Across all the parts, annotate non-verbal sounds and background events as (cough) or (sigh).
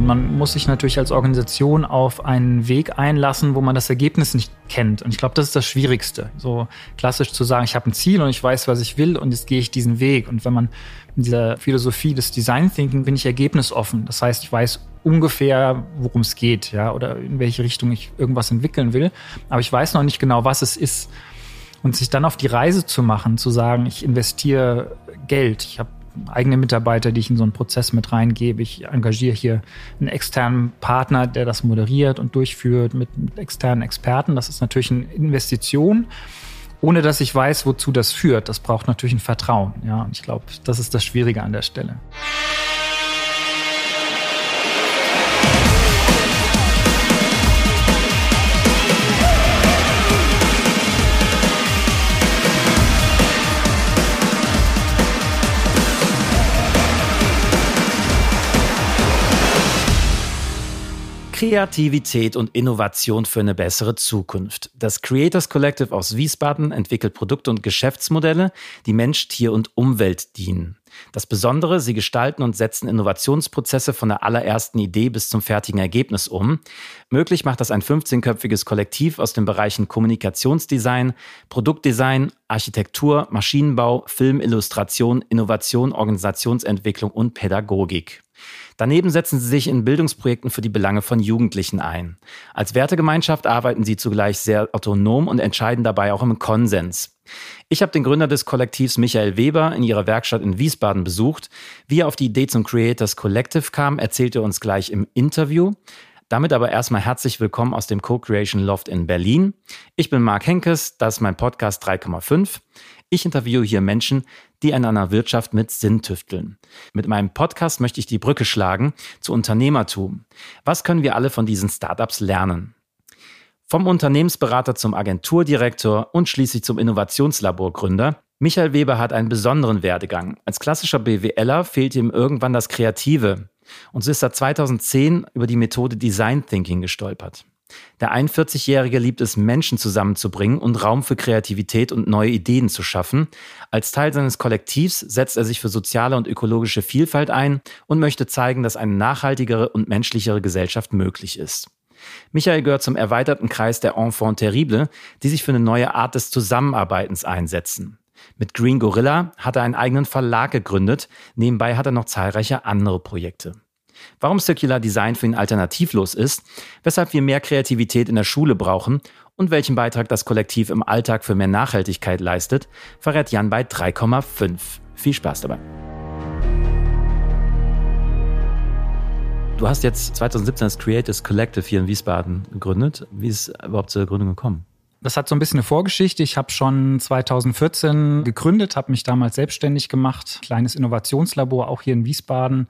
Man muss sich natürlich als Organisation auf einen Weg einlassen, wo man das Ergebnis nicht kennt. Und ich glaube, das ist das Schwierigste. So klassisch zu sagen, ich habe ein Ziel und ich weiß, was ich will und jetzt gehe ich diesen Weg. Und wenn man in dieser Philosophie des Design Thinking bin ich ergebnisoffen. Das heißt, ich weiß ungefähr, worum es geht, ja, oder in welche Richtung ich irgendwas entwickeln will. Aber ich weiß noch nicht genau, was es ist. Und sich dann auf die Reise zu machen, zu sagen, ich investiere Geld. Ich habe eigene Mitarbeiter, die ich in so einen Prozess mit reingebe. Ich engagiere hier einen externen Partner, der das moderiert und durchführt mit, mit externen Experten. Das ist natürlich eine Investition, ohne dass ich weiß, wozu das führt. Das braucht natürlich ein Vertrauen. Ja, und ich glaube, das ist das Schwierige an der Stelle. Kreativität und Innovation für eine bessere Zukunft. Das Creators Collective aus Wiesbaden entwickelt Produkte und Geschäftsmodelle, die Mensch, Tier und Umwelt dienen. Das Besondere, sie gestalten und setzen Innovationsprozesse von der allerersten Idee bis zum fertigen Ergebnis um. Möglich macht das ein 15-köpfiges Kollektiv aus den Bereichen Kommunikationsdesign, Produktdesign, Architektur, Maschinenbau, Filmillustration, Innovation, Organisationsentwicklung und Pädagogik. Daneben setzen sie sich in Bildungsprojekten für die Belange von Jugendlichen ein. Als Wertegemeinschaft arbeiten sie zugleich sehr autonom und entscheiden dabei auch im Konsens. Ich habe den Gründer des Kollektivs Michael Weber in ihrer Werkstatt in Wiesbaden besucht. Wie er auf die Idee zum Creators Collective kam, erzählt er uns gleich im Interview. Damit aber erstmal herzlich willkommen aus dem Co-Creation Loft in Berlin. Ich bin Marc Henkes, das ist mein Podcast 3,5. Ich interviewe hier Menschen, die in einer Wirtschaft mit Sinn tüfteln. Mit meinem Podcast möchte ich die Brücke schlagen zu Unternehmertum. Was können wir alle von diesen Startups lernen? Vom Unternehmensberater zum Agenturdirektor und schließlich zum Innovationslaborgründer. Michael Weber hat einen besonderen Werdegang. Als klassischer BWLer fehlt ihm irgendwann das Kreative. Und so ist er 2010 über die Methode Design Thinking gestolpert. Der 41-Jährige liebt es, Menschen zusammenzubringen und Raum für Kreativität und neue Ideen zu schaffen. Als Teil seines Kollektivs setzt er sich für soziale und ökologische Vielfalt ein und möchte zeigen, dass eine nachhaltigere und menschlichere Gesellschaft möglich ist. Michael gehört zum erweiterten Kreis der Enfants Terrible, die sich für eine neue Art des Zusammenarbeitens einsetzen. Mit Green Gorilla hat er einen eigenen Verlag gegründet, nebenbei hat er noch zahlreiche andere Projekte. Warum Circular Design für ihn alternativlos ist, weshalb wir mehr Kreativität in der Schule brauchen und welchen Beitrag das Kollektiv im Alltag für mehr Nachhaltigkeit leistet, verrät Jan bei 3,5. Viel Spaß dabei. Du hast jetzt 2017 das Creators Collective hier in Wiesbaden gegründet. Wie ist es überhaupt zur Gründung gekommen? Das hat so ein bisschen eine Vorgeschichte. Ich habe schon 2014 gegründet, habe mich damals selbstständig gemacht, kleines Innovationslabor auch hier in Wiesbaden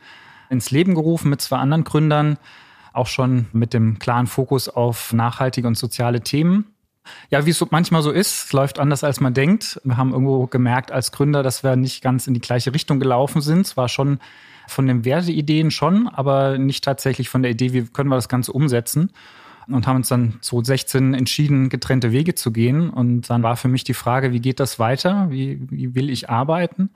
ins Leben gerufen mit zwei anderen Gründern, auch schon mit dem klaren Fokus auf nachhaltige und soziale Themen. Ja, wie es so manchmal so ist, es läuft anders als man denkt. Wir haben irgendwo gemerkt als Gründer, dass wir nicht ganz in die gleiche Richtung gelaufen sind. Zwar schon von den Werteideen schon, aber nicht tatsächlich von der Idee, wie können wir das Ganze umsetzen. Und haben uns dann 2016 entschieden, getrennte Wege zu gehen. Und dann war für mich die Frage, wie geht das weiter? Wie, wie will ich arbeiten?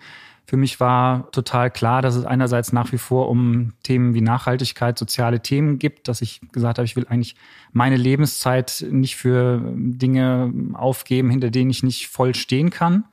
Für mich war total klar, dass es einerseits nach wie vor um Themen wie Nachhaltigkeit, soziale Themen gibt, dass ich gesagt habe, ich will eigentlich meine Lebenszeit nicht für Dinge aufgeben, hinter denen ich nicht voll stehen kann.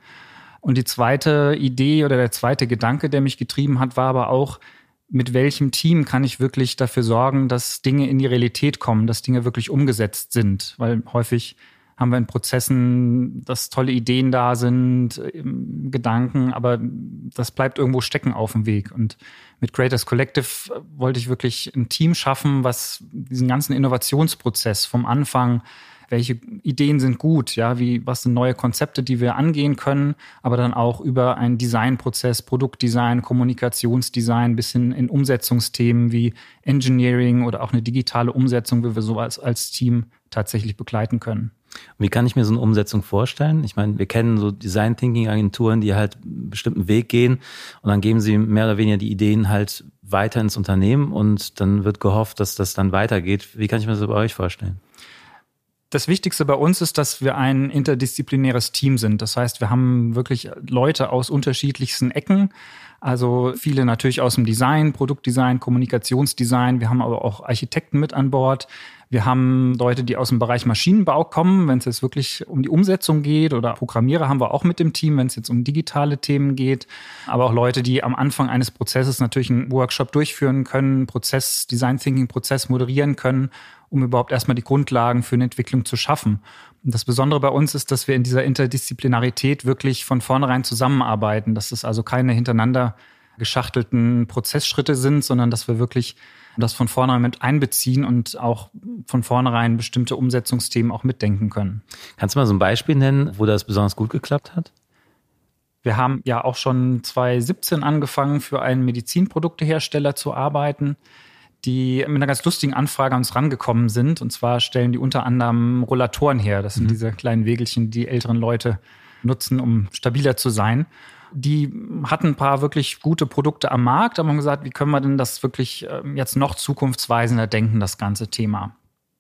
Und die zweite Idee oder der zweite Gedanke, der mich getrieben hat, war aber auch, mit welchem Team kann ich wirklich dafür sorgen, dass Dinge in die Realität kommen, dass Dinge wirklich umgesetzt sind? Weil häufig haben wir in Prozessen, dass tolle Ideen da sind, Gedanken, aber das bleibt irgendwo stecken auf dem Weg. Und mit Creators Collective wollte ich wirklich ein Team schaffen, was diesen ganzen Innovationsprozess vom Anfang welche Ideen sind gut, ja, wie, was sind neue Konzepte, die wir angehen können, aber dann auch über einen Designprozess, Produktdesign, Kommunikationsdesign bis hin in Umsetzungsthemen wie Engineering oder auch eine digitale Umsetzung, wie wir so als, als Team tatsächlich begleiten können. Wie kann ich mir so eine Umsetzung vorstellen? Ich meine, wir kennen so Design Thinking Agenturen, die halt einen bestimmten Weg gehen und dann geben sie mehr oder weniger die Ideen halt weiter ins Unternehmen und dann wird gehofft, dass das dann weitergeht. Wie kann ich mir das bei euch vorstellen? Das Wichtigste bei uns ist, dass wir ein interdisziplinäres Team sind. Das heißt, wir haben wirklich Leute aus unterschiedlichsten Ecken Also viele natürlich aus dem Design, Produktdesign, Kommunikationsdesign. Wir haben aber auch Architekten mit an Bord. Wir haben Leute, die aus dem Bereich Maschinenbau kommen, wenn es jetzt wirklich um die Umsetzung geht oder Programmierer haben wir auch mit dem Team, wenn es jetzt um digitale Themen geht. Aber auch Leute, die am Anfang eines Prozesses natürlich einen Workshop durchführen können, Prozess, Design Thinking Prozess moderieren können, um überhaupt erstmal die Grundlagen für eine Entwicklung zu schaffen. Und das Besondere bei uns ist, dass wir in dieser Interdisziplinarität wirklich von vornherein zusammenarbeiten, dass es also keine hintereinander geschachtelten Prozessschritte sind, sondern dass wir wirklich das von vornherein mit einbeziehen und auch von vornherein bestimmte Umsetzungsthemen auch mitdenken können. Kannst du mal so ein Beispiel nennen, wo das besonders gut geklappt hat? Wir haben ja auch schon 2017 angefangen, für einen Medizinproduktehersteller zu arbeiten, die mit einer ganz lustigen Anfrage an uns rangekommen sind. Und zwar stellen die unter anderem Rollatoren her. Das sind mhm. diese kleinen Wegelchen, die älteren Leute nutzen, um stabiler zu sein die hatten ein paar wirklich gute Produkte am Markt, aber haben gesagt, wie können wir denn das wirklich ähm, jetzt noch zukunftsweisender denken, das ganze Thema.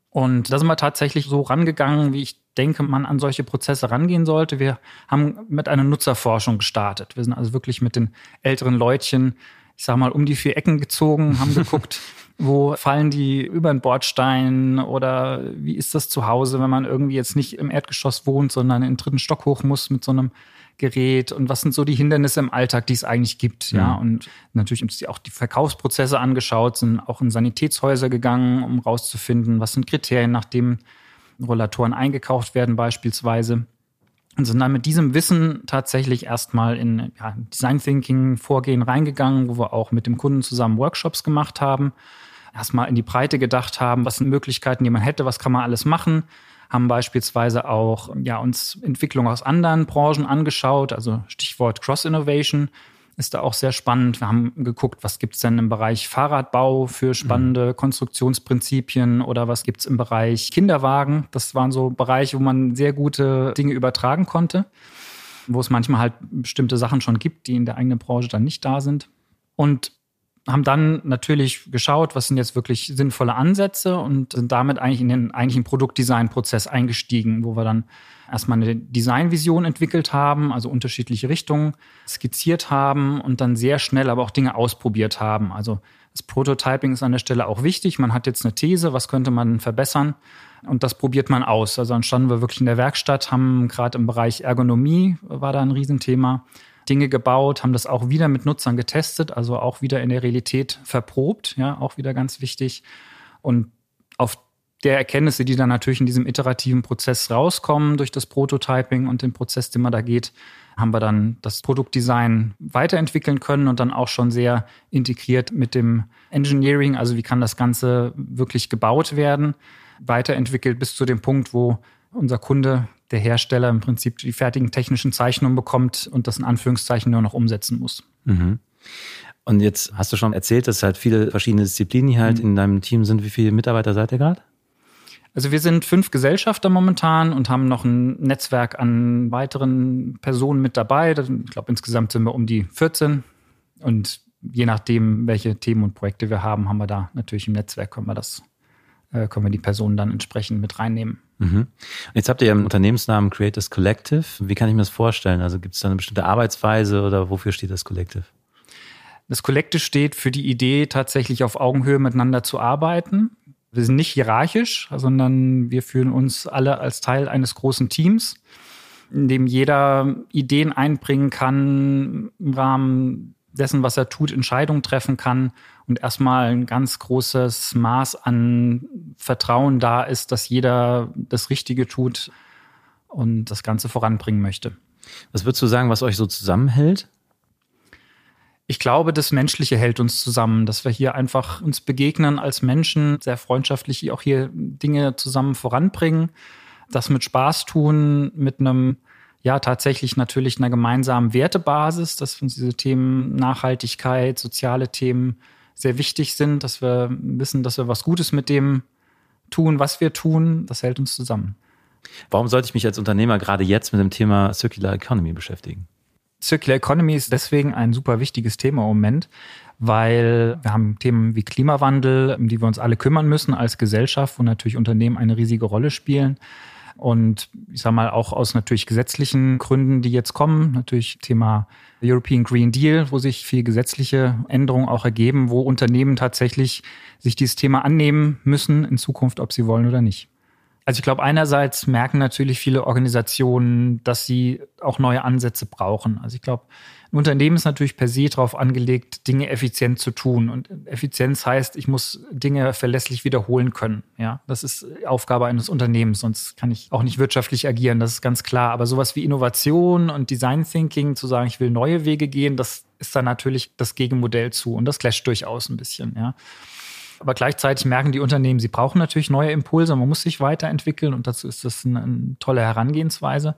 Und da sind wir tatsächlich so rangegangen, wie ich denke, man an solche Prozesse rangehen sollte. Wir haben mit einer Nutzerforschung gestartet. Wir sind also wirklich mit den älteren Leutchen, ich sag mal, um die vier Ecken gezogen, haben geguckt, (laughs) wo fallen die über den Bordstein oder wie ist das zu Hause, wenn man irgendwie jetzt nicht im Erdgeschoss wohnt, sondern in den dritten Stock hoch muss mit so einem Gerät und was sind so die Hindernisse im Alltag, die es eigentlich gibt, ja. ja. Und natürlich uns auch die Verkaufsprozesse angeschaut, sind auch in Sanitätshäuser gegangen, um rauszufinden, was sind Kriterien, nachdem Rollatoren eingekauft werden beispielsweise. Und sind dann mit diesem Wissen tatsächlich erstmal in ja, Design Thinking Vorgehen reingegangen, wo wir auch mit dem Kunden zusammen Workshops gemacht haben. Erstmal in die Breite gedacht haben, was sind Möglichkeiten, die man hätte, was kann man alles machen haben beispielsweise auch ja, uns Entwicklung aus anderen Branchen angeschaut, also Stichwort Cross-Innovation ist da auch sehr spannend. Wir haben geguckt, was gibt's denn im Bereich Fahrradbau für spannende mhm. Konstruktionsprinzipien oder was gibt's im Bereich Kinderwagen. Das waren so Bereiche, wo man sehr gute Dinge übertragen konnte, wo es manchmal halt bestimmte Sachen schon gibt, die in der eigenen Branche dann nicht da sind. Und haben dann natürlich geschaut, was sind jetzt wirklich sinnvolle Ansätze und sind damit eigentlich in den eigentlichen Produktdesign-Prozess eingestiegen, wo wir dann erstmal eine Designvision entwickelt haben, also unterschiedliche Richtungen skizziert haben und dann sehr schnell aber auch Dinge ausprobiert haben. Also das Prototyping ist an der Stelle auch wichtig. Man hat jetzt eine These, was könnte man verbessern? Und das probiert man aus. Also dann standen wir wirklich in der Werkstatt, haben gerade im Bereich Ergonomie war da ein Riesenthema Dinge gebaut, haben das auch wieder mit Nutzern getestet, also auch wieder in der Realität verprobt, ja, auch wieder ganz wichtig. Und auf der Erkenntnisse, die dann natürlich in diesem iterativen Prozess rauskommen durch das Prototyping und den Prozess, den man da geht, haben wir dann das Produktdesign weiterentwickeln können und dann auch schon sehr integriert mit dem Engineering, also wie kann das Ganze wirklich gebaut werden, weiterentwickelt bis zu dem Punkt, wo unser Kunde der Hersteller im Prinzip die fertigen technischen Zeichnungen bekommt und das in Anführungszeichen nur noch umsetzen muss. Mhm. Und jetzt hast du schon erzählt, dass halt viele verschiedene Disziplinen hier halt mhm. in deinem Team sind. Wie viele Mitarbeiter seid ihr gerade? Also wir sind fünf Gesellschafter momentan und haben noch ein Netzwerk an weiteren Personen mit dabei. Ich glaube, insgesamt sind wir um die 14. Und je nachdem, welche Themen und Projekte wir haben, haben wir da natürlich im Netzwerk, können wir das, äh, können wir die Personen dann entsprechend mit reinnehmen. Mhm. Jetzt habt ihr ja einen Unternehmensnamen Creators Collective. Wie kann ich mir das vorstellen? Also gibt es da eine bestimmte Arbeitsweise oder wofür steht das Collective? Das Collective steht für die Idee, tatsächlich auf Augenhöhe miteinander zu arbeiten. Wir sind nicht hierarchisch, sondern wir fühlen uns alle als Teil eines großen Teams, in dem jeder Ideen einbringen kann, im Rahmen dessen, was er tut, Entscheidungen treffen kann und erstmal ein ganz großes Maß an Vertrauen da ist, dass jeder das Richtige tut und das Ganze voranbringen möchte. Was würdest du sagen, was euch so zusammenhält? Ich glaube, das Menschliche hält uns zusammen, dass wir hier einfach uns begegnen als Menschen, sehr freundschaftlich auch hier Dinge zusammen voranbringen, das mit Spaß tun, mit einem ja tatsächlich natürlich einer gemeinsamen Wertebasis, dass uns diese Themen Nachhaltigkeit, soziale Themen sehr wichtig sind, dass wir wissen, dass wir was Gutes mit dem tun, was wir tun. Das hält uns zusammen. Warum sollte ich mich als Unternehmer gerade jetzt mit dem Thema Circular Economy beschäftigen? Circular Economy ist deswegen ein super wichtiges Thema im Moment, weil wir haben Themen wie Klimawandel, um die wir uns alle kümmern müssen als Gesellschaft, wo natürlich Unternehmen eine riesige Rolle spielen. Und ich sage mal auch aus natürlich gesetzlichen Gründen, die jetzt kommen, natürlich Thema European Green Deal, wo sich viel gesetzliche Änderungen auch ergeben, wo Unternehmen tatsächlich sich dieses Thema annehmen müssen in Zukunft, ob sie wollen oder nicht. Also ich glaube, einerseits merken natürlich viele Organisationen, dass sie auch neue Ansätze brauchen. Also ich glaube, ein Unternehmen ist natürlich per se darauf angelegt, Dinge effizient zu tun. Und Effizienz heißt, ich muss Dinge verlässlich wiederholen können. Ja, das ist Aufgabe eines Unternehmens, sonst kann ich auch nicht wirtschaftlich agieren. Das ist ganz klar. Aber sowas wie Innovation und Design Thinking, zu sagen, ich will neue Wege gehen, das ist dann natürlich das Gegenmodell zu. Und das clasht durchaus ein bisschen. Ja. Aber gleichzeitig merken die Unternehmen, sie brauchen natürlich neue Impulse, man muss sich weiterentwickeln und dazu ist das eine, eine tolle Herangehensweise.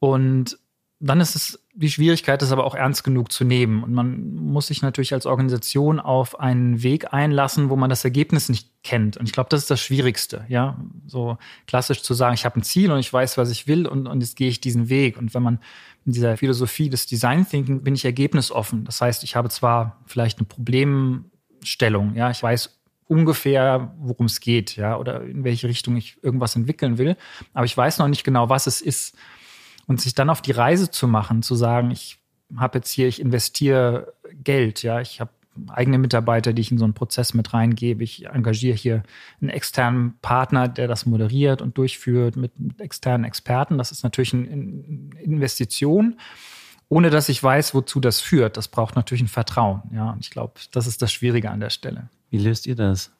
Und dann ist es die Schwierigkeit, das aber auch ernst genug zu nehmen. Und man muss sich natürlich als Organisation auf einen Weg einlassen, wo man das Ergebnis nicht kennt. Und ich glaube, das ist das Schwierigste, ja. So klassisch zu sagen, ich habe ein Ziel und ich weiß, was ich will und, und jetzt gehe ich diesen Weg. Und wenn man in dieser Philosophie des Design Thinking bin ich ergebnisoffen. Das heißt, ich habe zwar vielleicht eine Problem, Stellung. Ja, ich weiß ungefähr, worum es geht, ja, oder in welche Richtung ich irgendwas entwickeln will. Aber ich weiß noch nicht genau, was es ist. Und sich dann auf die Reise zu machen, zu sagen, ich habe jetzt hier, ich investiere Geld, ja, ich habe eigene Mitarbeiter, die ich in so einen Prozess mit reingebe. Ich engagiere hier einen externen Partner, der das moderiert und durchführt mit externen Experten. Das ist natürlich eine Investition ohne dass ich weiß, wozu das führt. Das braucht natürlich ein Vertrauen. Ja, und ich glaube, das ist das Schwierige an der Stelle. Wie löst ihr das?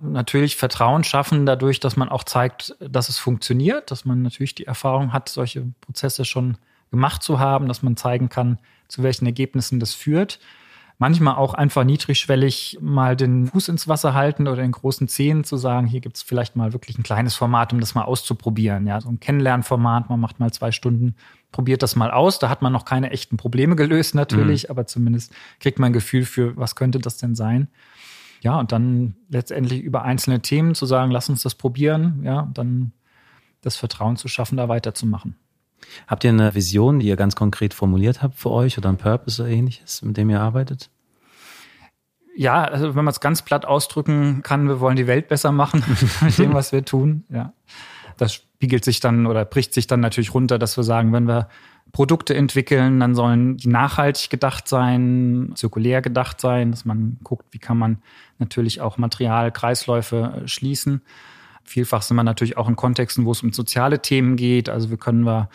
Natürlich Vertrauen schaffen dadurch, dass man auch zeigt, dass es funktioniert, dass man natürlich die Erfahrung hat, solche Prozesse schon gemacht zu haben, dass man zeigen kann, zu welchen Ergebnissen das führt manchmal auch einfach niedrigschwellig mal den Fuß ins Wasser halten oder in großen Zehen zu sagen, hier gibt es vielleicht mal wirklich ein kleines Format, um das mal auszuprobieren. Ja, so ein Kennenlernformat, man macht mal zwei Stunden, probiert das mal aus. Da hat man noch keine echten Probleme gelöst natürlich, mhm. aber zumindest kriegt man ein Gefühl für, was könnte das denn sein. Ja, und dann letztendlich über einzelne Themen zu sagen, lass uns das probieren, ja, dann das Vertrauen zu schaffen, da weiterzumachen. Habt ihr eine Vision, die ihr ganz konkret formuliert habt für euch oder ein Purpose oder ähnliches, mit dem ihr arbeitet? Ja, also wenn man es ganz platt ausdrücken kann, wir wollen die Welt besser machen (laughs) mit dem, was wir tun. Ja. Das spiegelt sich dann oder bricht sich dann natürlich runter, dass wir sagen, wenn wir Produkte entwickeln, dann sollen die nachhaltig gedacht sein, zirkulär gedacht sein, dass man guckt, wie kann man natürlich auch Materialkreisläufe äh, schließen. Vielfach sind wir natürlich auch in Kontexten, wo es um soziale Themen geht. Also wie können wir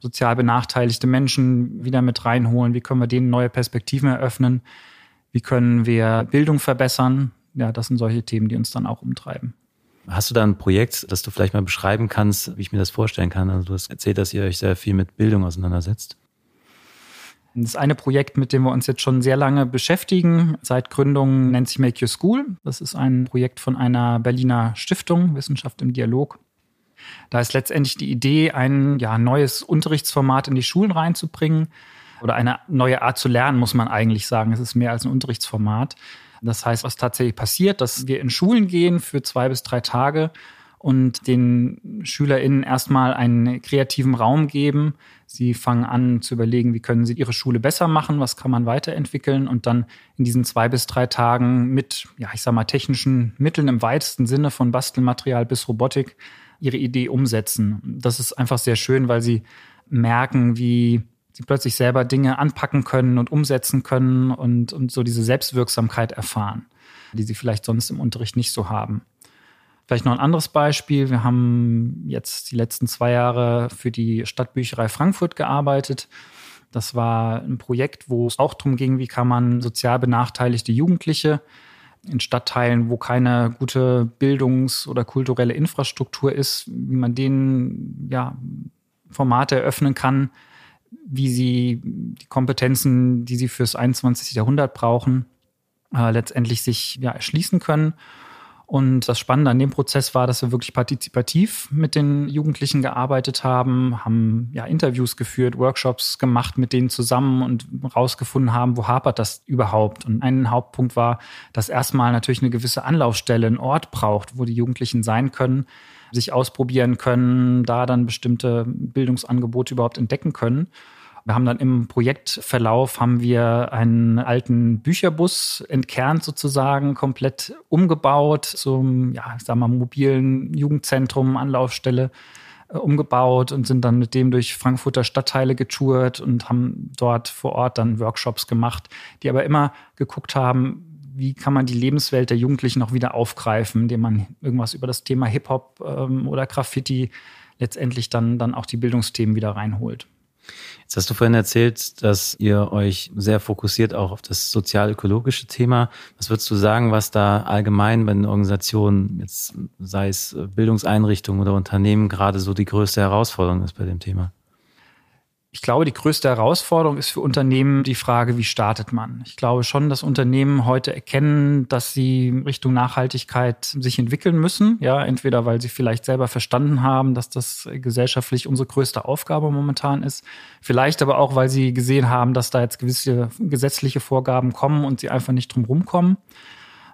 sozial benachteiligte Menschen wieder mit reinholen? Wie können wir denen neue Perspektiven eröffnen? Wie können wir Bildung verbessern? Ja, das sind solche Themen, die uns dann auch umtreiben. Hast du da ein Projekt, das du vielleicht mal beschreiben kannst, wie ich mir das vorstellen kann? Also du hast erzählt, dass ihr euch sehr viel mit Bildung auseinandersetzt. Das eine Projekt, mit dem wir uns jetzt schon sehr lange beschäftigen, seit Gründung nennt sich Make Your School. Das ist ein Projekt von einer Berliner Stiftung, Wissenschaft im Dialog. Da ist letztendlich die Idee, ein ja, neues Unterrichtsformat in die Schulen reinzubringen oder eine neue Art zu lernen, muss man eigentlich sagen. Es ist mehr als ein Unterrichtsformat. Das heißt, was tatsächlich passiert, dass wir in Schulen gehen für zwei bis drei Tage und den SchülerInnen erstmal einen kreativen Raum geben. Sie fangen an zu überlegen, wie können sie ihre Schule besser machen, was kann man weiterentwickeln und dann in diesen zwei bis drei Tagen mit, ja, ich sag mal, technischen Mitteln im weitesten Sinne von Bastelmaterial bis Robotik ihre Idee umsetzen. Das ist einfach sehr schön, weil sie merken, wie sie plötzlich selber Dinge anpacken können und umsetzen können und, und so diese Selbstwirksamkeit erfahren, die sie vielleicht sonst im Unterricht nicht so haben. Vielleicht noch ein anderes Beispiel. Wir haben jetzt die letzten zwei Jahre für die Stadtbücherei Frankfurt gearbeitet. Das war ein Projekt, wo es auch darum ging, wie kann man sozial benachteiligte Jugendliche in Stadtteilen, wo keine gute Bildungs- oder kulturelle Infrastruktur ist, wie man denen ja, Formate eröffnen kann, wie sie die Kompetenzen, die sie fürs 21. Jahrhundert brauchen, äh, letztendlich sich ja, erschließen können. Und das Spannende an dem Prozess war, dass wir wirklich partizipativ mit den Jugendlichen gearbeitet haben, haben ja Interviews geführt, Workshops gemacht mit denen zusammen und rausgefunden haben, wo hapert das überhaupt. Und ein Hauptpunkt war, dass erstmal natürlich eine gewisse Anlaufstelle, ein Ort braucht, wo die Jugendlichen sein können, sich ausprobieren können, da dann bestimmte Bildungsangebote überhaupt entdecken können. Wir haben dann im Projektverlauf haben wir einen alten Bücherbus entkernt sozusagen, komplett umgebaut zum, ja, sag mal, mobilen Jugendzentrum, Anlaufstelle äh, umgebaut und sind dann mit dem durch Frankfurter Stadtteile getourt und haben dort vor Ort dann Workshops gemacht, die aber immer geguckt haben, wie kann man die Lebenswelt der Jugendlichen auch wieder aufgreifen, indem man irgendwas über das Thema Hip-Hop ähm, oder Graffiti letztendlich dann, dann auch die Bildungsthemen wieder reinholt. Jetzt hast du vorhin erzählt, dass ihr euch sehr fokussiert auch auf das sozial-ökologische Thema. Was würdest du sagen, was da allgemein bei den Organisationen, jetzt sei es Bildungseinrichtungen oder Unternehmen, gerade so die größte Herausforderung ist bei dem Thema? Ich glaube, die größte Herausforderung ist für Unternehmen die Frage, wie startet man? Ich glaube schon, dass Unternehmen heute erkennen, dass sie Richtung Nachhaltigkeit sich entwickeln müssen. Ja, entweder weil sie vielleicht selber verstanden haben, dass das gesellschaftlich unsere größte Aufgabe momentan ist. Vielleicht aber auch, weil sie gesehen haben, dass da jetzt gewisse gesetzliche Vorgaben kommen und sie einfach nicht drum rumkommen.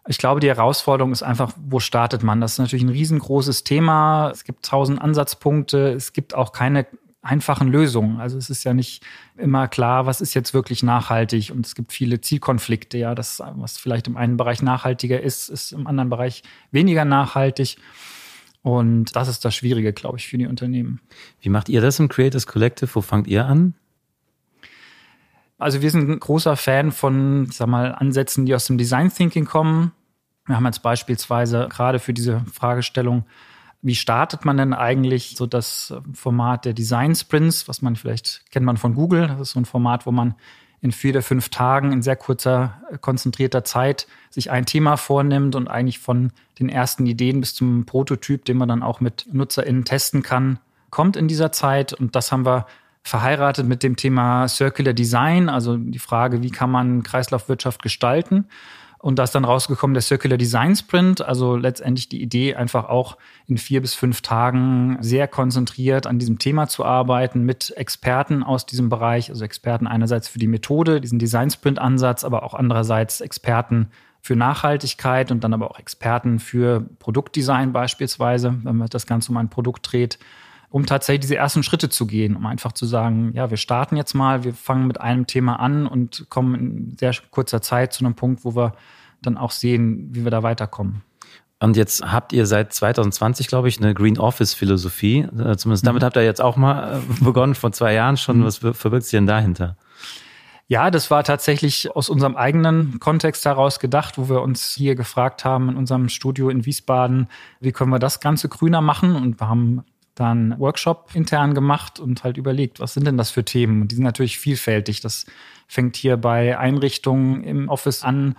Ich glaube, die Herausforderung ist einfach, wo startet man? Das ist natürlich ein riesengroßes Thema. Es gibt tausend Ansatzpunkte. Es gibt auch keine einfachen Lösungen. Also es ist ja nicht immer klar, was ist jetzt wirklich nachhaltig und es gibt viele Zielkonflikte. Ja, das, was vielleicht im einen Bereich nachhaltiger ist, ist im anderen Bereich weniger nachhaltig. Und das ist das Schwierige, glaube ich, für die Unternehmen. Wie macht ihr das im Creators Collective? Wo fangt ihr an? Also wir sind ein großer Fan von, sag mal, Ansätzen, die aus dem Design Thinking kommen. Wir haben jetzt beispielsweise gerade für diese Fragestellung wie startet man denn eigentlich so das Format der Design Sprints, was man vielleicht kennt man von Google. Das ist so ein Format, wo man in vier oder fünf Tagen in sehr kurzer, konzentrierter Zeit sich ein Thema vornimmt und eigentlich von den ersten Ideen bis zum Prototyp, den man dann auch mit NutzerInnen testen kann, kommt in dieser Zeit. Und das haben wir verheiratet mit dem Thema Circular Design, also die Frage, wie kann man Kreislaufwirtschaft gestalten. Und da ist dann rausgekommen der Circular Design Sprint, also letztendlich die Idee, einfach auch in vier bis fünf Tagen sehr konzentriert an diesem Thema zu arbeiten mit Experten aus diesem Bereich, also Experten einerseits für die Methode, diesen Design Sprint Ansatz, aber auch andererseits Experten für Nachhaltigkeit und dann aber auch Experten für Produktdesign beispielsweise, wenn man das Ganze um ein Produkt dreht um tatsächlich diese ersten Schritte zu gehen, um einfach zu sagen, ja, wir starten jetzt mal, wir fangen mit einem Thema an und kommen in sehr kurzer Zeit zu einem Punkt, wo wir dann auch sehen, wie wir da weiterkommen. Und jetzt habt ihr seit 2020, glaube ich, eine Green Office Philosophie. Äh, zumindest mhm. damit habt ihr jetzt auch mal äh, begonnen, vor zwei Jahren schon. Mhm. Was verbirgt sich denn dahinter? Ja, das war tatsächlich aus unserem eigenen Kontext heraus gedacht, wo wir uns hier gefragt haben in unserem Studio in Wiesbaden, wie können wir das Ganze grüner machen? Und wir haben dann Workshop intern gemacht und halt überlegt, was sind denn das für Themen? Und die sind natürlich vielfältig. Das fängt hier bei Einrichtungen im Office an,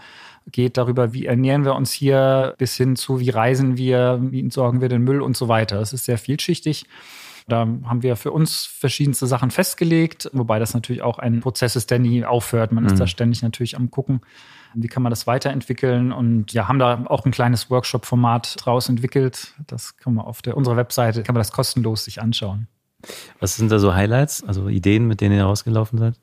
geht darüber, wie ernähren wir uns hier, bis hin zu, wie reisen wir, wie entsorgen wir den Müll und so weiter. Das ist sehr vielschichtig. Da haben wir für uns verschiedenste Sachen festgelegt, wobei das natürlich auch ein Prozess ist, der nie aufhört. Man mhm. ist da ständig natürlich am gucken, wie kann man das weiterentwickeln und ja, haben da auch ein kleines Workshop-Format draus entwickelt. Das kann man auf der, unserer Webseite, kann man das kostenlos sich anschauen. Was sind da so Highlights, also Ideen, mit denen ihr rausgelaufen seid?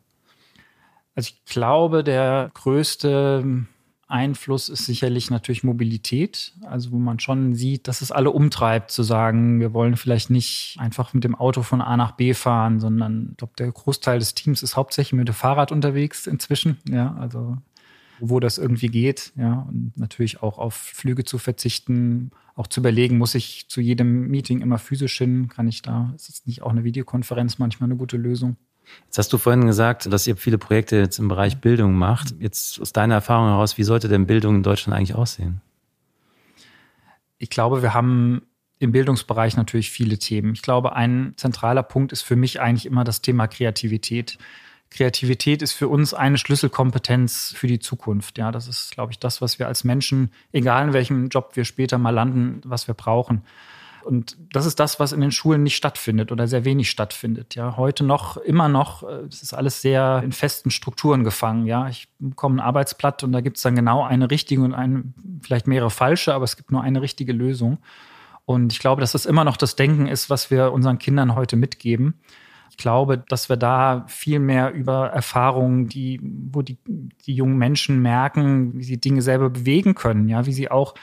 Also ich glaube, der größte Einfluss ist sicherlich natürlich Mobilität, also wo man schon sieht, dass es alle umtreibt, zu sagen, wir wollen vielleicht nicht einfach mit dem Auto von A nach B fahren, sondern ich glaube, der Großteil des Teams ist hauptsächlich mit dem Fahrrad unterwegs inzwischen. Ja, also wo das irgendwie geht, ja, und natürlich auch auf Flüge zu verzichten, auch zu überlegen, muss ich zu jedem Meeting immer physisch hin, kann ich da, ist es nicht auch eine Videokonferenz manchmal eine gute Lösung? Jetzt hast du vorhin gesagt, dass ihr viele Projekte jetzt im Bereich Bildung macht. Jetzt aus deiner Erfahrung heraus, wie sollte denn Bildung in Deutschland eigentlich aussehen? Ich glaube, wir haben im Bildungsbereich natürlich viele Themen. Ich glaube, ein zentraler Punkt ist für mich eigentlich immer das Thema Kreativität. Kreativität ist für uns eine Schlüsselkompetenz für die Zukunft. Ja, das ist, glaube ich, das, was wir als Menschen, egal in welchem Job wir später mal landen, was wir brauchen. Und das ist das, was in den Schulen nicht stattfindet oder sehr wenig stattfindet. Ja, heute noch, immer noch, es ist alles sehr in festen Strukturen gefangen. Ja, ich bekomme ein Arbeitsblatt und da gibt es dann genau eine richtige und eine, vielleicht mehrere falsche, aber es gibt nur eine richtige Lösung. Und ich glaube, dass das immer noch das Denken ist, was wir unseren Kindern heute mitgeben. Ich glaube, dass wir da viel mehr über Erfahrungen, die, wo die, die jungen Menschen merken, wie sie Dinge selber bewegen können, ja, wie sie auch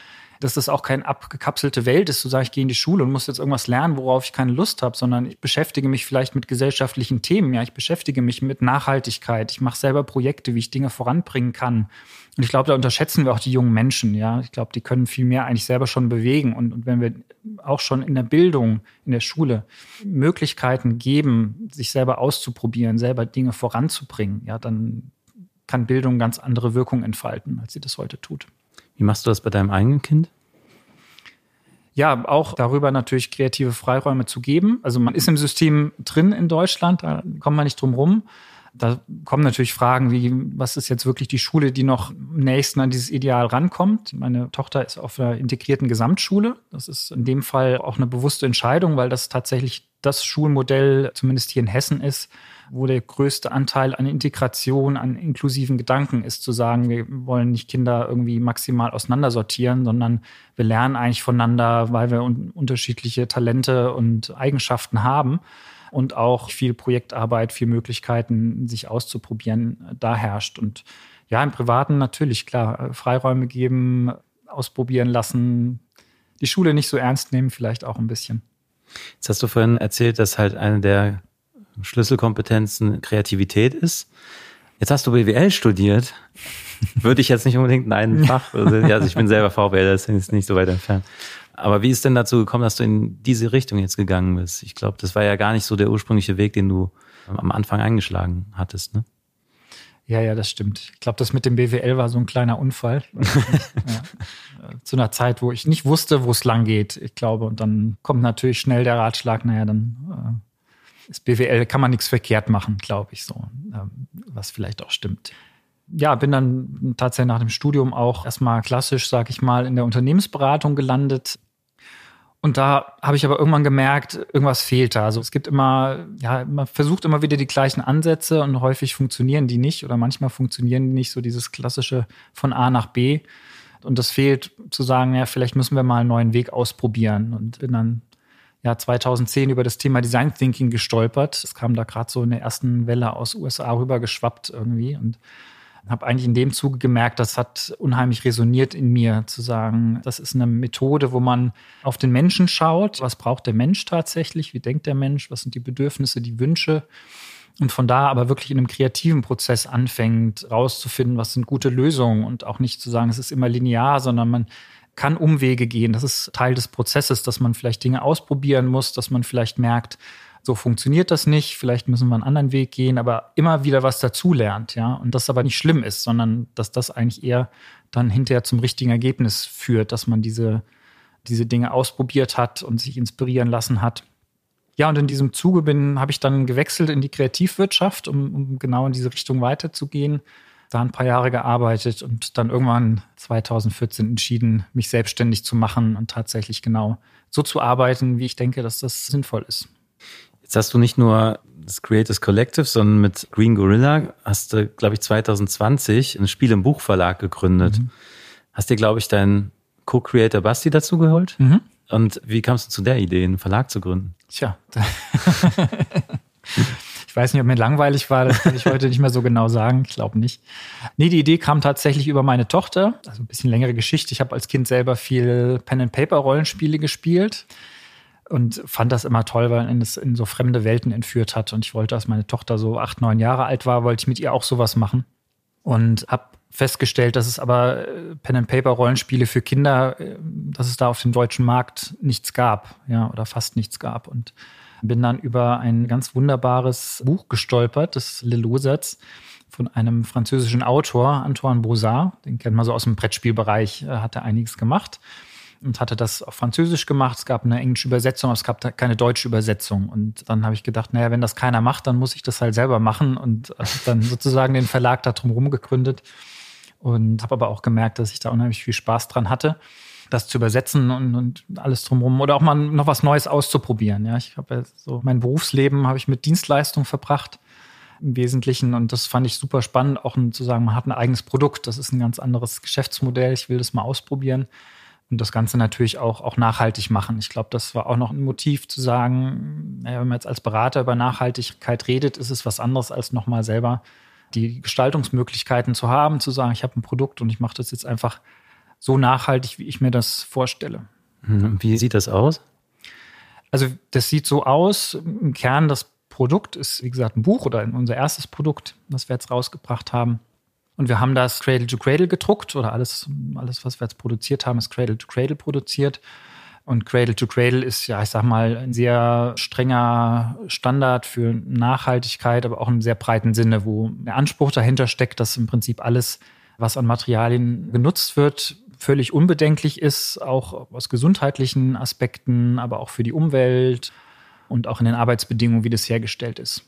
dass das auch keine abgekapselte Welt ist, zu sagen, ich gehe in die Schule und muss jetzt irgendwas lernen, worauf ich keine Lust habe, sondern ich beschäftige mich vielleicht mit gesellschaftlichen Themen. Ja, ich beschäftige mich mit Nachhaltigkeit. Ich mache selber Projekte, wie ich Dinge voranbringen kann. Und ich glaube, da unterschätzen wir auch die jungen Menschen. Ja, ich glaube, die können viel mehr eigentlich selber schon bewegen. Und, und wenn wir auch schon in der Bildung, in der Schule Möglichkeiten geben, sich selber auszuprobieren, selber Dinge voranzubringen, ja, dann kann Bildung ganz andere Wirkung entfalten, als sie das heute tut. Wie machst du das bei deinem eigenen Kind? Ja, auch darüber natürlich kreative Freiräume zu geben. Also man ist im System drin in Deutschland, da kommt man nicht drum rum. Da kommen natürlich Fragen wie, was ist jetzt wirklich die Schule, die noch am nächsten an dieses Ideal rankommt? Meine Tochter ist auf einer integrierten Gesamtschule. Das ist in dem Fall auch eine bewusste Entscheidung, weil das tatsächlich das Schulmodell, zumindest hier in Hessen ist, wo der größte Anteil an Integration, an inklusiven Gedanken ist, zu sagen, wir wollen nicht Kinder irgendwie maximal auseinandersortieren, sondern wir lernen eigentlich voneinander, weil wir un unterschiedliche Talente und Eigenschaften haben und auch viel Projektarbeit, viel Möglichkeiten, sich auszuprobieren, da herrscht. Und ja, im Privaten natürlich, klar, Freiräume geben, ausprobieren lassen, die Schule nicht so ernst nehmen, vielleicht auch ein bisschen. Jetzt hast du vorhin erzählt, dass halt eine der Schlüsselkompetenzen Kreativität ist. Jetzt hast du BWL studiert. (laughs) Würde ich jetzt nicht unbedingt in einem Fach, also ich bin selber VWL, das ist nicht so weit entfernt. Aber wie ist denn dazu gekommen, dass du in diese Richtung jetzt gegangen bist? Ich glaube, das war ja gar nicht so der ursprüngliche Weg, den du am Anfang eingeschlagen hattest, ne? Ja, ja, das stimmt. Ich glaube, das mit dem BWL war so ein kleiner Unfall. (laughs) ja. Zu einer Zeit, wo ich nicht wusste, wo es lang geht, ich glaube. Und dann kommt natürlich schnell der Ratschlag, naja, dann äh, ist BWL, kann man nichts verkehrt machen, glaube ich so. Ähm, was vielleicht auch stimmt ja, bin dann tatsächlich nach dem Studium auch erstmal klassisch, sag ich mal, in der Unternehmensberatung gelandet. Und da habe ich aber irgendwann gemerkt, irgendwas fehlt da. Also es gibt immer, ja, man versucht immer wieder die gleichen Ansätze und häufig funktionieren die nicht oder manchmal funktionieren die nicht so dieses klassische von A nach B. Und das fehlt zu sagen, ja, vielleicht müssen wir mal einen neuen Weg ausprobieren. Und bin dann ja 2010 über das Thema Design Thinking gestolpert. Es kam da gerade so in der ersten Welle aus USA rüber geschwappt irgendwie. Und habe eigentlich in dem Zuge gemerkt, das hat unheimlich resoniert in mir, zu sagen, das ist eine Methode, wo man auf den Menschen schaut, was braucht der Mensch tatsächlich, wie denkt der Mensch, was sind die Bedürfnisse, die Wünsche und von da aber wirklich in einem kreativen Prozess anfängt, rauszufinden, was sind gute Lösungen und auch nicht zu sagen, es ist immer linear, sondern man kann Umwege gehen. Das ist Teil des Prozesses, dass man vielleicht Dinge ausprobieren muss, dass man vielleicht merkt, so funktioniert das nicht, vielleicht müssen wir einen anderen Weg gehen, aber immer wieder was dazulernt, ja. Und das aber nicht schlimm ist, sondern dass das eigentlich eher dann hinterher zum richtigen Ergebnis führt, dass man diese, diese Dinge ausprobiert hat und sich inspirieren lassen hat. Ja, und in diesem Zuge bin, habe ich dann gewechselt in die Kreativwirtschaft, um, um genau in diese Richtung weiterzugehen. Da ein paar Jahre gearbeitet und dann irgendwann 2014 entschieden, mich selbstständig zu machen und tatsächlich genau so zu arbeiten, wie ich denke, dass das sinnvoll ist. Jetzt hast du nicht nur das Creators Collective, sondern mit Green Gorilla hast du, glaube ich, 2020 ein Spiel im Buchverlag gegründet. Mhm. Hast dir, glaube ich, deinen Co-Creator Basti dazu geholt? Mhm. Und wie kamst du zu der Idee, einen Verlag zu gründen? Tja. (laughs) ich weiß nicht, ob mir langweilig war, das kann ich heute nicht mehr so genau sagen. Ich glaube nicht. Nee, die Idee kam tatsächlich über meine Tochter. Also ein bisschen längere Geschichte. Ich habe als Kind selber viel Pen-and-Paper-Rollenspiele gespielt und fand das immer toll, weil es in so fremde Welten entführt hat. Und ich wollte, als meine Tochter so acht, neun Jahre alt war, wollte ich mit ihr auch sowas machen. Und habe festgestellt, dass es aber äh, Pen-and-Paper-Rollenspiele für Kinder, äh, dass es da auf dem deutschen Markt nichts gab, ja, oder fast nichts gab. Und bin dann über ein ganz wunderbares Buch gestolpert, das Le Losers, von einem französischen Autor, Antoine Broussard. Den kennt man so aus dem Brettspielbereich, hat er einiges gemacht und hatte das auf Französisch gemacht. Es gab eine englische Übersetzung, aber es gab keine deutsche Übersetzung. Und dann habe ich gedacht, naja, wenn das keiner macht, dann muss ich das halt selber machen und dann sozusagen den Verlag da drumherum gegründet. Und habe aber auch gemerkt, dass ich da unheimlich viel Spaß dran hatte, das zu übersetzen und, und alles drumherum oder auch mal noch was Neues auszuprobieren. Ja, ich habe ja so mein Berufsleben habe ich mit Dienstleistung verbracht im Wesentlichen und das fand ich super spannend, auch zu sagen, man hat ein eigenes Produkt. Das ist ein ganz anderes Geschäftsmodell. Ich will das mal ausprobieren und das Ganze natürlich auch, auch nachhaltig machen. Ich glaube, das war auch noch ein Motiv zu sagen, wenn man jetzt als Berater über Nachhaltigkeit redet, ist es was anderes als nochmal selber die Gestaltungsmöglichkeiten zu haben, zu sagen, ich habe ein Produkt und ich mache das jetzt einfach so nachhaltig, wie ich mir das vorstelle. Hm, wie sieht das aus? Also das sieht so aus, im Kern das Produkt ist, wie gesagt, ein Buch oder unser erstes Produkt, das wir jetzt rausgebracht haben. Und wir haben das Cradle to Cradle gedruckt oder alles, alles, was wir jetzt produziert haben, ist Cradle to Cradle produziert. Und Cradle to Cradle ist ja, ich sag mal, ein sehr strenger Standard für Nachhaltigkeit, aber auch im sehr breiten Sinne, wo der Anspruch dahinter steckt, dass im Prinzip alles, was an Materialien genutzt wird, völlig unbedenklich ist, auch aus gesundheitlichen Aspekten, aber auch für die Umwelt und auch in den Arbeitsbedingungen, wie das hergestellt ist.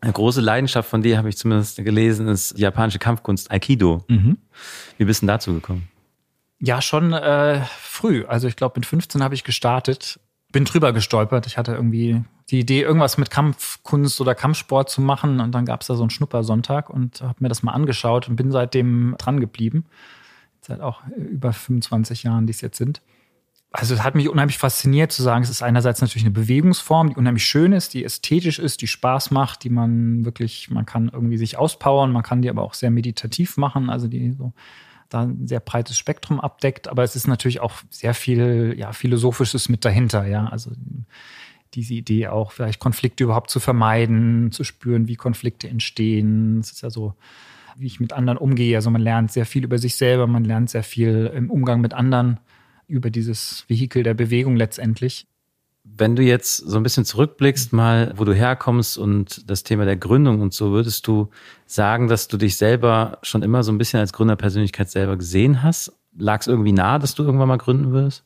Eine große Leidenschaft von dir, habe ich zumindest gelesen, ist die japanische Kampfkunst Aikido. Mhm. Wie bist du dazu gekommen? Ja, schon äh, früh. Also ich glaube, mit 15 habe ich gestartet. Bin drüber gestolpert. Ich hatte irgendwie die Idee, irgendwas mit Kampfkunst oder Kampfsport zu machen. Und dann gab es da so einen Schnuppersonntag und habe mir das mal angeschaut und bin seitdem dran geblieben. Seit auch über 25 Jahren, die es jetzt sind also es hat mich unheimlich fasziniert zu sagen, es ist einerseits natürlich eine Bewegungsform, die unheimlich schön ist, die ästhetisch ist, die Spaß macht, die man wirklich, man kann irgendwie sich auspowern, man kann die aber auch sehr meditativ machen, also die so da ein sehr breites Spektrum abdeckt, aber es ist natürlich auch sehr viel ja philosophisches mit dahinter, ja, also diese Idee auch vielleicht Konflikte überhaupt zu vermeiden, zu spüren, wie Konflikte entstehen. Es ist ja so, wie ich mit anderen umgehe. Also man lernt sehr viel über sich selber, man lernt sehr viel im Umgang mit anderen über dieses Vehikel der Bewegung letztendlich. Wenn du jetzt so ein bisschen zurückblickst, mal, wo du herkommst und das Thema der Gründung und so, würdest du sagen, dass du dich selber schon immer so ein bisschen als Gründerpersönlichkeit selber gesehen hast? Lag es irgendwie nahe, dass du irgendwann mal gründen würdest?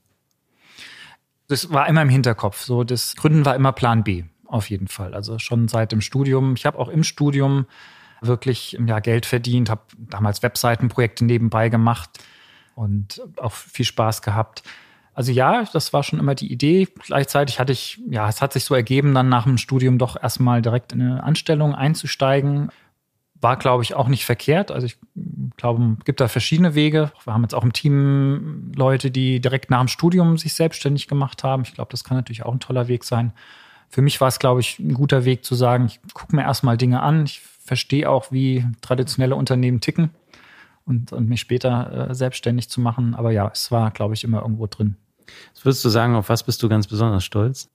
Das war immer im Hinterkopf. So, das Gründen war immer Plan B, auf jeden Fall. Also schon seit dem Studium. Ich habe auch im Studium wirklich ja, Geld verdient, habe damals Webseitenprojekte nebenbei gemacht und auch viel Spaß gehabt. Also ja, das war schon immer die Idee. Gleichzeitig hatte ich, ja, es hat sich so ergeben, dann nach dem Studium doch erstmal direkt in eine Anstellung einzusteigen. War, glaube ich, auch nicht verkehrt. Also ich glaube, es gibt da verschiedene Wege. Wir haben jetzt auch im Team Leute, die direkt nach dem Studium sich selbstständig gemacht haben. Ich glaube, das kann natürlich auch ein toller Weg sein. Für mich war es, glaube ich, ein guter Weg zu sagen, ich gucke mir erstmal Dinge an. Ich verstehe auch, wie traditionelle Unternehmen ticken und, und mich später äh, selbstständig zu machen. Aber ja, es war, glaube ich, immer irgendwo drin. Was würdest du sagen, auf was bist du ganz besonders stolz?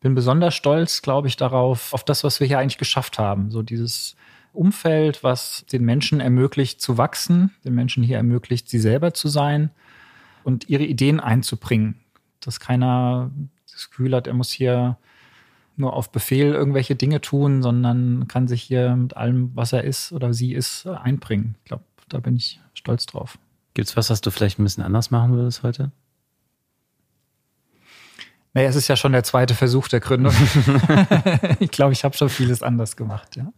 Bin besonders stolz, glaube ich, darauf, auf das, was wir hier eigentlich geschafft haben. So dieses Umfeld, was den Menschen ermöglicht zu wachsen, den Menschen hier ermöglicht, sie selber zu sein und ihre Ideen einzubringen. Dass keiner das Gefühl hat, er muss hier nur auf Befehl irgendwelche Dinge tun, sondern kann sich hier mit allem, was er ist oder sie ist, einbringen. Ich glaube, da bin ich stolz drauf. Gibt es was, was du vielleicht ein bisschen anders machen würdest heute? Naja, es ist ja schon der zweite Versuch der Gründung. (laughs) (laughs) ich glaube, ich habe schon vieles anders gemacht, ja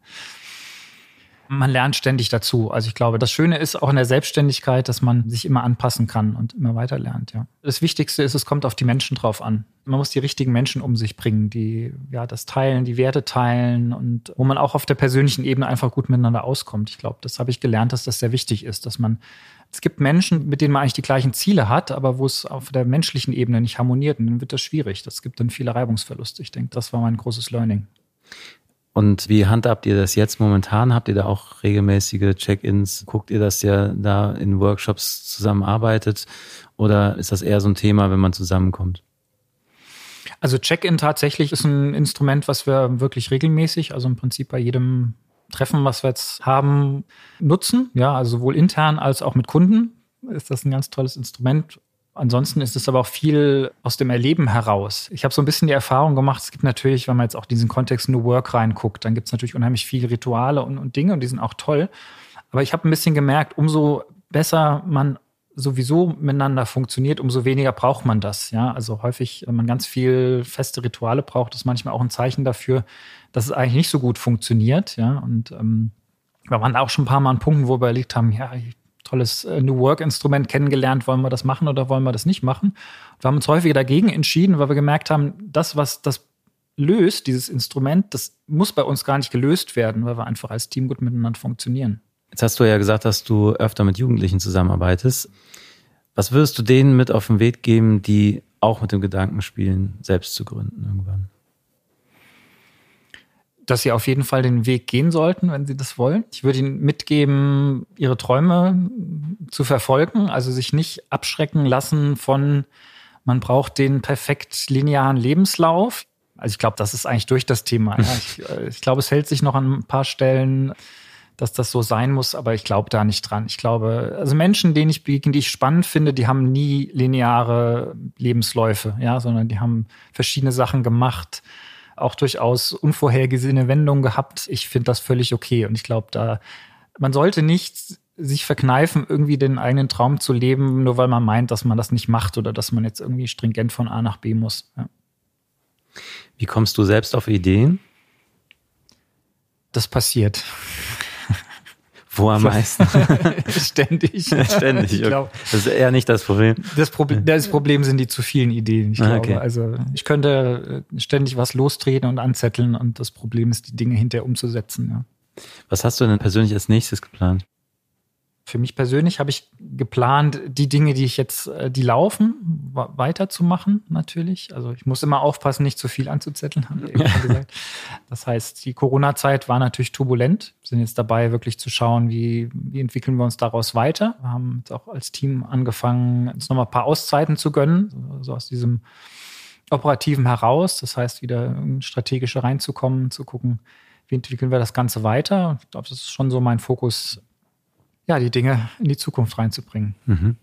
man lernt ständig dazu. Also ich glaube, das Schöne ist auch in der Selbstständigkeit, dass man sich immer anpassen kann und immer weiter lernt. Ja. Das Wichtigste ist, es kommt auf die Menschen drauf an. Man muss die richtigen Menschen um sich bringen, die ja das teilen, die Werte teilen und wo man auch auf der persönlichen Ebene einfach gut miteinander auskommt. Ich glaube, das habe ich gelernt, dass das sehr wichtig ist, dass man es gibt Menschen, mit denen man eigentlich die gleichen Ziele hat, aber wo es auf der menschlichen Ebene nicht harmoniert, und dann wird das schwierig. Das gibt dann viele Reibungsverluste. Ich denke, das war mein großes Learning. Und wie handhabt ihr das jetzt momentan? Habt ihr da auch regelmäßige Check-ins? Guckt ihr, dass ihr da in Workshops zusammenarbeitet? Oder ist das eher so ein Thema, wenn man zusammenkommt? Also Check-in tatsächlich ist ein Instrument, was wir wirklich regelmäßig, also im Prinzip bei jedem Treffen, was wir jetzt haben, nutzen. Ja, also sowohl intern als auch mit Kunden ist das ein ganz tolles Instrument, Ansonsten ist es aber auch viel aus dem Erleben heraus. Ich habe so ein bisschen die Erfahrung gemacht, es gibt natürlich, wenn man jetzt auch diesen Kontext New Work reinguckt, dann gibt es natürlich unheimlich viele Rituale und, und Dinge und die sind auch toll. Aber ich habe ein bisschen gemerkt, umso besser man sowieso miteinander funktioniert, umso weniger braucht man das. Ja, also häufig, wenn man ganz viel feste Rituale braucht, ist manchmal auch ein Zeichen dafür, dass es eigentlich nicht so gut funktioniert. Ja, und ähm, wir waren auch schon ein paar Mal an Punkten, wo wir überlegt haben, ja, ich tolles äh, New Work-Instrument kennengelernt, wollen wir das machen oder wollen wir das nicht machen? Wir haben uns häufiger dagegen entschieden, weil wir gemerkt haben, das, was das löst, dieses Instrument, das muss bei uns gar nicht gelöst werden, weil wir einfach als Team gut miteinander funktionieren. Jetzt hast du ja gesagt, dass du öfter mit Jugendlichen zusammenarbeitest. Was würdest du denen mit auf den Weg geben, die auch mit dem Gedanken spielen, selbst zu gründen irgendwann? Dass sie auf jeden Fall den Weg gehen sollten, wenn sie das wollen. Ich würde ihnen mitgeben, ihre Träume zu verfolgen, also sich nicht abschrecken lassen von, man braucht den perfekt linearen Lebenslauf. Also ich glaube, das ist eigentlich durch das Thema. Ja. (laughs) Ich, äh, ich glaube, es hält sich noch an ein paar Stellen, dass das so sein muss, aber ich glaube da nicht dran. Ich glaube, also Menschen, denen ich begegne, die ich spannend finde, die haben nie lineare Lebensläufe, ja, sondern die haben verschiedene Sachen gemacht auch durchaus unvorhergesehene Wendungen gehabt. Ich finde das völlig okay. Und ich glaube, da, man sollte nicht sich verkneifen, irgendwie den eigenen Traum zu leben, nur weil man meint, dass man das nicht macht oder dass man jetzt irgendwie stringent von A nach B muss. Ja. Wie kommst du selbst auf Ideen? Das passiert. Wo am meisten? (laughs) Ständig. Ständig. Ich glaub, das ist eher nicht das Problem. Das, Problem. das Problem sind die zu vielen Ideen. Ich ah, glaube, okay. also ich könnte äh, ständig was lostreten und anzetteln und das Problem ist, die Dinge hinterher umzusetzen. Ja. Was hast du denn persönlich als nächstes geplant? Für mich persönlich habe ich geplant, die Dinge, die ich jetzt, äh, die laufen, weiterzumachen, natürlich. Also ich muss immer aufpassen, nicht zu viel anzuzetteln, (laughs) haben wir eben schon (laughs) gesagt. Das heißt, die Corona-Zeit war natürlich turbulent. Wir sind jetzt dabei, wirklich zu schauen, wie, wie entwickeln wir uns daraus weiter. Wir haben jetzt auch als Team angefangen, uns nochmal ein paar Auszeiten zu gönnen, so aus diesem Operativen heraus. Das heißt, wieder strategischer reinzukommen, zu gucken, wie entwickeln wir das Ganze weiter. Ich glaube, das ist schon so mein Fokus ja, die Dinge in die Zukunft reinzubringen. Mhm.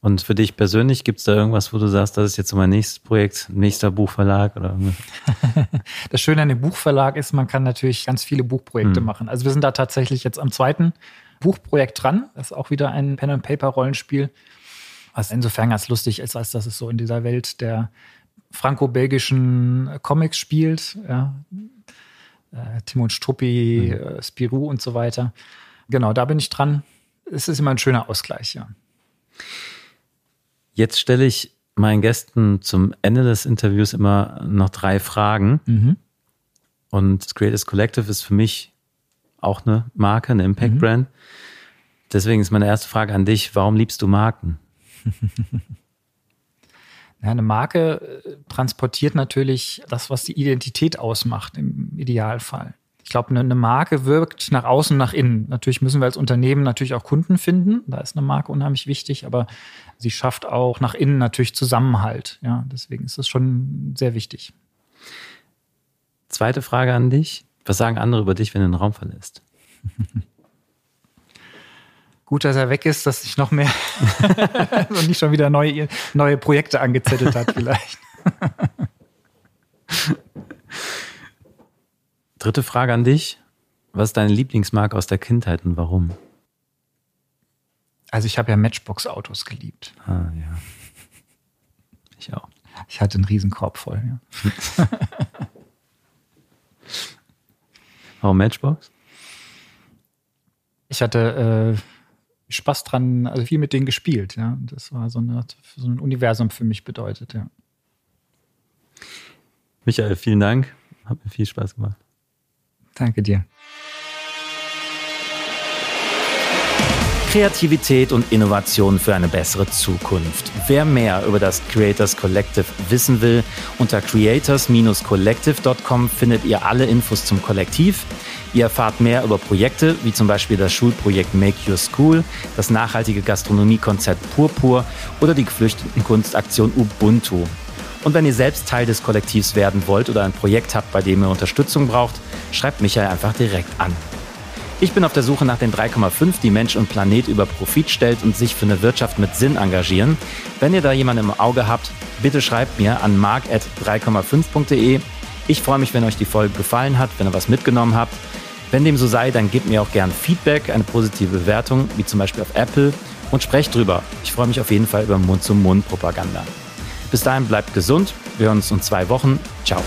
Und für dich persönlich gibt es da irgendwas, wo du sagst, das ist jetzt mein nächstes Projekt, nächster Buchverlag oder? (laughs) Das Schöne an dem Buchverlag ist, man kann natürlich ganz viele Buchprojekte mhm. machen. Also wir sind da tatsächlich jetzt am zweiten Buchprojekt dran. Das ist auch wieder ein Pen-and-Paper-Rollenspiel, was insofern ganz lustig ist, als dass es so in dieser Welt der franco-belgischen Comics spielt. Ja. Äh, Timon Struppi, mhm. Äh, Spirou und so weiter. Genau, da bin ich dran. Es ist immer ein schöner Ausgleich, ja. Jetzt stelle ich meinen Gästen zum Ende des Interviews immer noch drei Fragen. Mhm. Und Creators Collective ist für mich auch eine Marke, eine Impact-Brand. Mhm. Deswegen ist meine erste Frage an dich, warum liebst du Marken? (laughs) Ja, eine Marke äh, transportiert natürlich das, was die Identität ausmacht im Idealfall ich glaube, eine, eine Marke wirkt nach außen, nach innen. Natürlich müssen wir als Unternehmen natürlich auch Kunden finden. Da ist eine Marke unheimlich wichtig, aber sie schafft auch nach innen natürlich Zusammenhalt. Ja, deswegen ist das schon sehr wichtig. Zweite Frage an dich. Was sagen andere über dich, wenn du den Raum verlässt? Gut, dass er weg ist, dass sich noch mehr (laughs) und nicht schon wieder neue, neue Projekte angezettelt hat, vielleicht. (laughs) Dritte Frage an dich. Was ist deine Lieblingsmarke aus der Kindheit und warum? Also ich habe ja Matchbox-Autos geliebt. Ah, ja. (laughs) Ich auch. Ich hatte einen Riesenkorb voll, ja. (laughs) warum Matchbox? Ich hatte äh, Spaß dran, also viel mit denen gespielt, ja. Das war so, eine, so ein Universum für mich bedeutet, ja. Michael, vielen Dank. Hat mir viel Spaß gemacht. Danke dir. Kreativität und Innovation für eine bessere Zukunft. Wer mehr über das Creators Collective wissen will, unter creators-collective.com findet ihr alle Infos zum Kollektiv. Ihr erfahrt mehr über Projekte wie zum Beispiel das Schulprojekt Make Your School, das nachhaltige Gastronomiekonzept Purpur oder die Geflüchtetenkunstaktion Ubuntu. Und wenn ihr selbst Teil des Kollektivs werden wollt oder ein Projekt habt, bei dem ihr Unterstützung braucht, schreibt Michael einfach direkt an. Ich bin auf der Suche nach den 3,5, die Mensch und Planet über Profit stellt und sich für eine Wirtschaft mit Sinn engagieren. Wenn ihr da jemanden im Auge habt, bitte schreibt mir an mark.3,5.de. Ich freue mich, wenn euch die Folge gefallen hat, wenn ihr was mitgenommen habt. Wenn dem so sei, dann gebt mir auch gern Feedback, eine positive Bewertung, wie zum Beispiel auf Apple, und sprecht drüber. Ich freue mich auf jeden Fall über Mund-zu-Mund-Propaganda. Bis dahin bleibt gesund. Wir hören uns in zwei Wochen. Ciao.